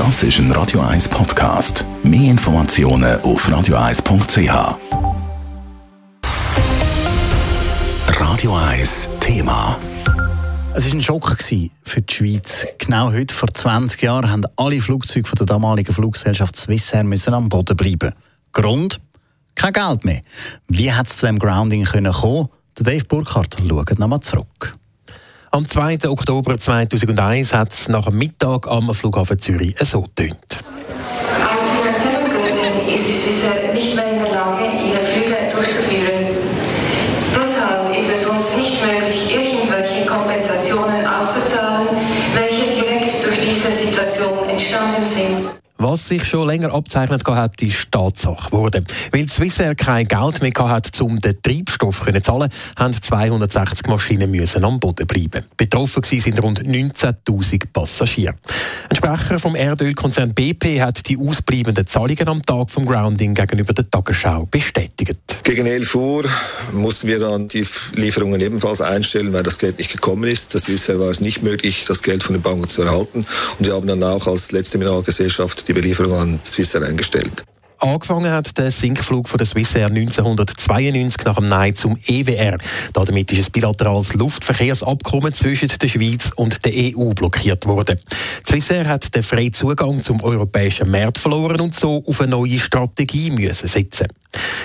Das ist ein Radio 1 Podcast. Mehr Informationen auf radio1.ch. Radio 1 Thema. Es war ein Schock für die Schweiz. Genau heute, vor 20 Jahren, haben alle Flugzeuge der damaligen Fluggesellschaft Swissair müssen am Boden bleiben. Grund? Kein Geld mehr. Wie hat es zu dem Grounding kommen können? Dave Burkhardt schaut nochmal zurück. Am 2. Oktober 2001 hat es nach dem Mittag am Flughafen Zürich so tönt. Aus finanziellen Gründen ist die Swissair nicht mehr in der Lage, ihre Flüge durchzuführen. Deshalb ist es uns nicht möglich, irgendwelche Kompensationen auszuzahlen, welche direkt durch diese Situation entstanden sind. Was sich schon länger abzeichnet hat, ist Tatsache geworden. Weil Swissair kein Geld mehr hatte, um den Treibstoff zu zahlen, haben 260 Maschinen am Boden bleiben. Betroffen sind rund 19.000 Passagiere. Ein Sprecher vom Erdölkonzern BP hat die ausbleibenden Zahlungen am Tag vom Grounding gegenüber der Tagesschau bestätigt. Gegen 11 Uhr mussten wir dann die Lieferungen ebenfalls einstellen, weil das Geld nicht gekommen ist. Das Swissair war es nicht möglich, das Geld von den Banken zu erhalten. Und wir haben dann auch als letzte Mineralgesellschaft die Belieferung an Swissair eingestellt. Angefangen hat der Sinkflug von der Swissair 1992 nach dem Nein zum EWR. Damit ist ein bilaterales Luftverkehrsabkommen zwischen der Schweiz und der EU blockiert worden. Die Swissair hat den freien Zugang zum europäischen Markt verloren und so auf eine neue Strategie müssen setzen.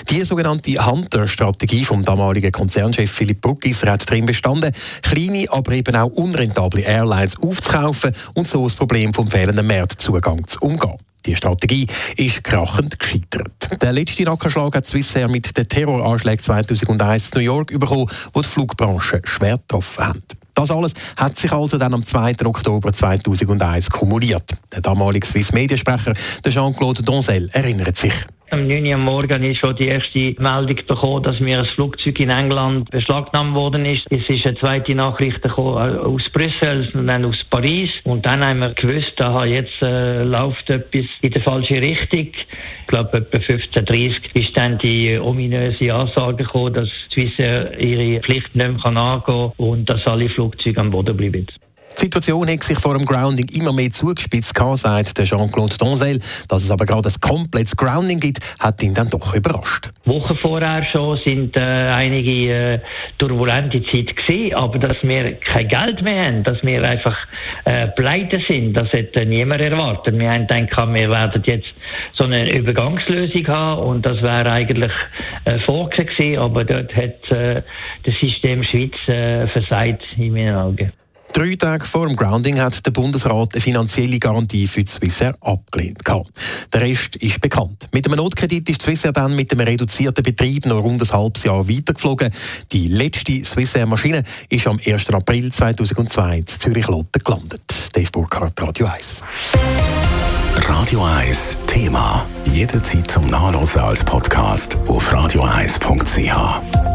Die sogenannte Hunter-Strategie vom damaligen Konzernchef Philipp Bruckisser hat darin bestanden, kleine, aber eben auch unrentable Airlines aufzukaufen und so das Problem vom fehlenden Marktzugang zu umgehen. Die Strategie ist krachend gescheitert. Der letzte Nackenschlag hat Swissair mit den Terroranschlägen 2001 in New York bekommen, wo die Flugbranche schwer getroffen haben. Das alles hat sich also dann am 2. Oktober 2001 kumuliert. Der damalige Swiss-Mediensprecher Jean-Claude Donzel erinnert sich. Am 9. Uhr morgen ist schon die erste Meldung bekommen, dass mir ein Flugzeug in England beschlagnahmt worden ist. Es ist eine zweite Nachricht äh, aus Brüssel und dann aus Paris. Und dann haben wir gewusst, da jetzt äh, läuft etwas in die falsche Richtung. Ich glaube, etwa 15.30 ist dann die ominöse Ansage gekommen, dass Swissair ihre Pflicht nicht mehr angehen kann und dass alle Flugzeuge am Boden bleiben. Die Situation hat sich vor dem Grounding immer mehr zugespitzt, sagt Jean-Claude Donzel. Dass es aber gerade ein komplettes Grounding gibt, hat ihn dann doch überrascht. Wochen vorher schon sind äh, einige äh, turbulente Zeit gewesen, aber dass wir kein Geld mehr haben, dass wir einfach äh, pleite sind, das hätte niemand erwartet. Wir haben gedacht, wir werden jetzt so eine Übergangslösung haben und das wäre eigentlich äh, vorgesehen aber dort hat äh, das System Schweiz äh, versagt in meinen Augen. Drei Tage vor dem Grounding hat der Bundesrat eine finanzielle Garantie für die Swissair abgelehnt. Der Rest ist bekannt. Mit einem Notkredit ist Swissair dann mit einem reduzierten Betrieb noch rund ein halbes Jahr weitergeflogen. Die letzte Swissair-Maschine ist am 1. April 2002 in Zürich-Lotte gelandet. Dave Burkhardt, Radio 1. Radio 1 Thema. Jederzeit zum Nachlesen als Podcast auf radio1.ch.